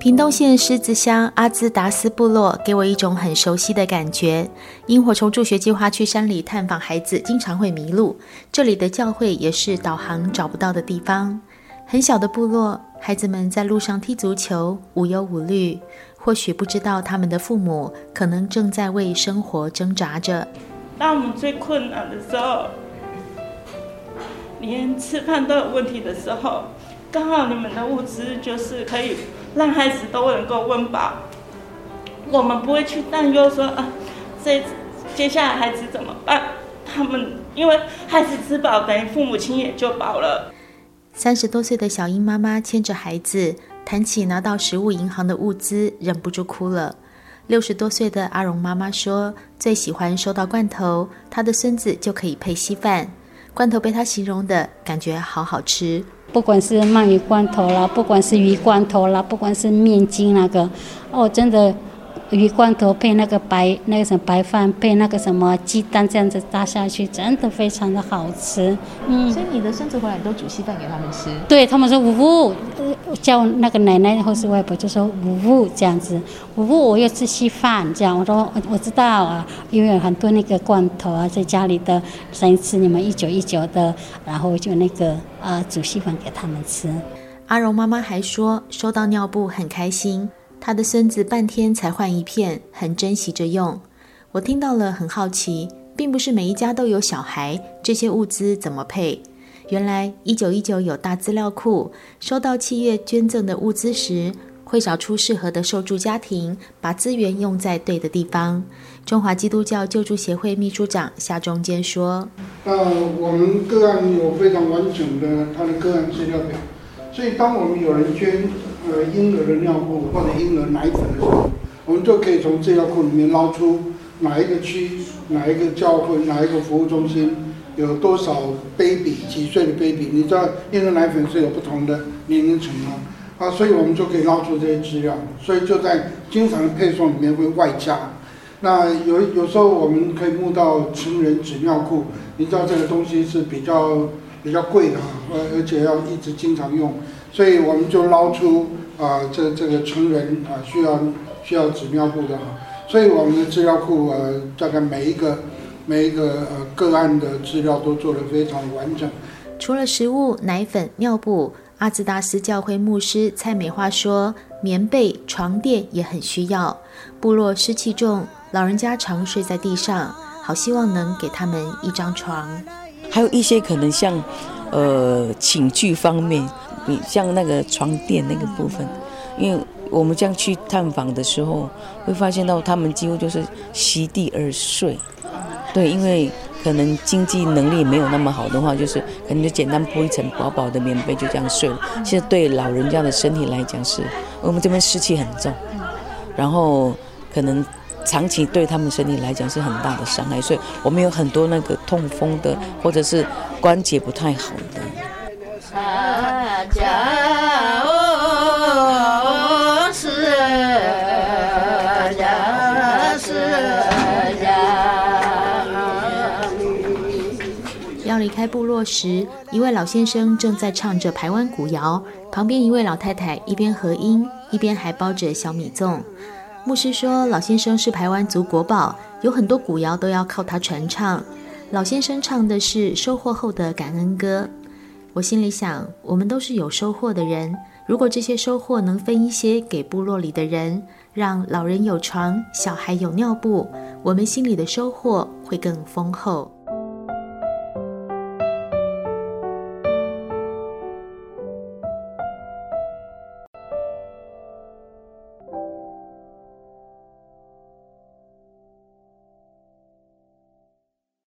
屏东县狮子乡阿兹达斯部落给我一种很熟悉的感觉。萤火虫助学计划去山里探访孩子，经常会迷路。这里的教会也是导航找不到的地方。很小的部落，孩子们在路上踢足球，无忧无虑。或许不知道他们的父母可能正在为生活挣扎着。当我们最困难的时候，连吃饭都有问题的时候，刚好你们的物资就是可以。让孩子都能够温饱，我们不会去担忧说啊，这接下来孩子怎么办？他们因为孩子吃饱，等于父母亲也就饱了。三十多岁的小英妈妈牵着孩子，谈起拿到食物银行的物资，忍不住哭了。六十多岁的阿荣妈妈说，最喜欢收到罐头，她的孙子就可以配稀饭。罐头被她形容的感觉好好吃。不管是鳗鱼罐头啦，不管是鱼罐头啦，不管是面筋那个，哦，真的，鱼罐头配那个白那个什么白饭，配那个什么鸡蛋这样子搭下去，真的非常的好吃。嗯，所以你的孙子回来都煮稀饭给他们吃？对，他们说呜呜，叫那个奶奶或是外婆就说呜呜这样子，呜呜我要吃稀饭这样。我说我我知道啊，因为很多那个罐头啊，在家里的上一次你们一九一九的，然后就那个。啊，煮稀饭给他们吃。阿荣妈妈还说，收到尿布很开心，他的孙子半天才换一片，很珍惜着用。我听到了，很好奇，并不是每一家都有小孩，这些物资怎么配？原来一九一九有大资料库，收到企业捐赠的物资时，会找出适合的受助家庭，把资源用在对的地方。中华基督教救助协会秘书长夏中坚说：“呃，我们个案有非常完整的他的个案资料表，所以当我们有人捐呃婴儿的尿布或者婴儿奶粉的时候，我们就可以从资料库里面捞出哪一个区、哪一个教会、哪一个服务中心有多少 baby 几岁的 baby，你知道婴儿奶粉是有不同的年龄层吗？啊，所以我们就可以捞出这些资料，所以就在经常的配送里面会外加。那有有时候我们可以募到成人纸尿裤，你知道这个东西是比较比较贵的哈，而而且要一直经常用，所以我们就捞出啊这这个成人啊需要需要纸尿裤的哈，所以我们的资料库呃大概每一个每一个呃个案的资料都做得非常完整。除了食物、奶粉、尿布。阿兹达斯教会牧师蔡美花说：“棉被、床垫也很需要。部落湿气重，老人家常睡在地上，好希望能给他们一张床。还有一些可能像，呃，寝具方面，你像那个床垫那个部分，因为我们这样去探访的时候，会发现到他们几乎就是席地而睡。对，因为。”可能经济能力没有那么好的话，就是可能就简单铺一层薄薄的棉被就这样睡了。其实对老人家的身体来讲，是我们这边湿气很重，然后可能长期对他们身体来讲是很大的伤害。所以我们有很多那个痛风的，或者是关节不太好的。要离开部落时，一位老先生正在唱着台湾古谣，旁边一位老太太一边和音，一边还包着小米粽。牧师说，老先生是排湾族国宝，有很多古谣都要靠他传唱。老先生唱的是收获后的感恩歌。我心里想，我们都是有收获的人，如果这些收获能分一些给部落里的人，让老人有床，小孩有尿布，我们心里的收获会更丰厚。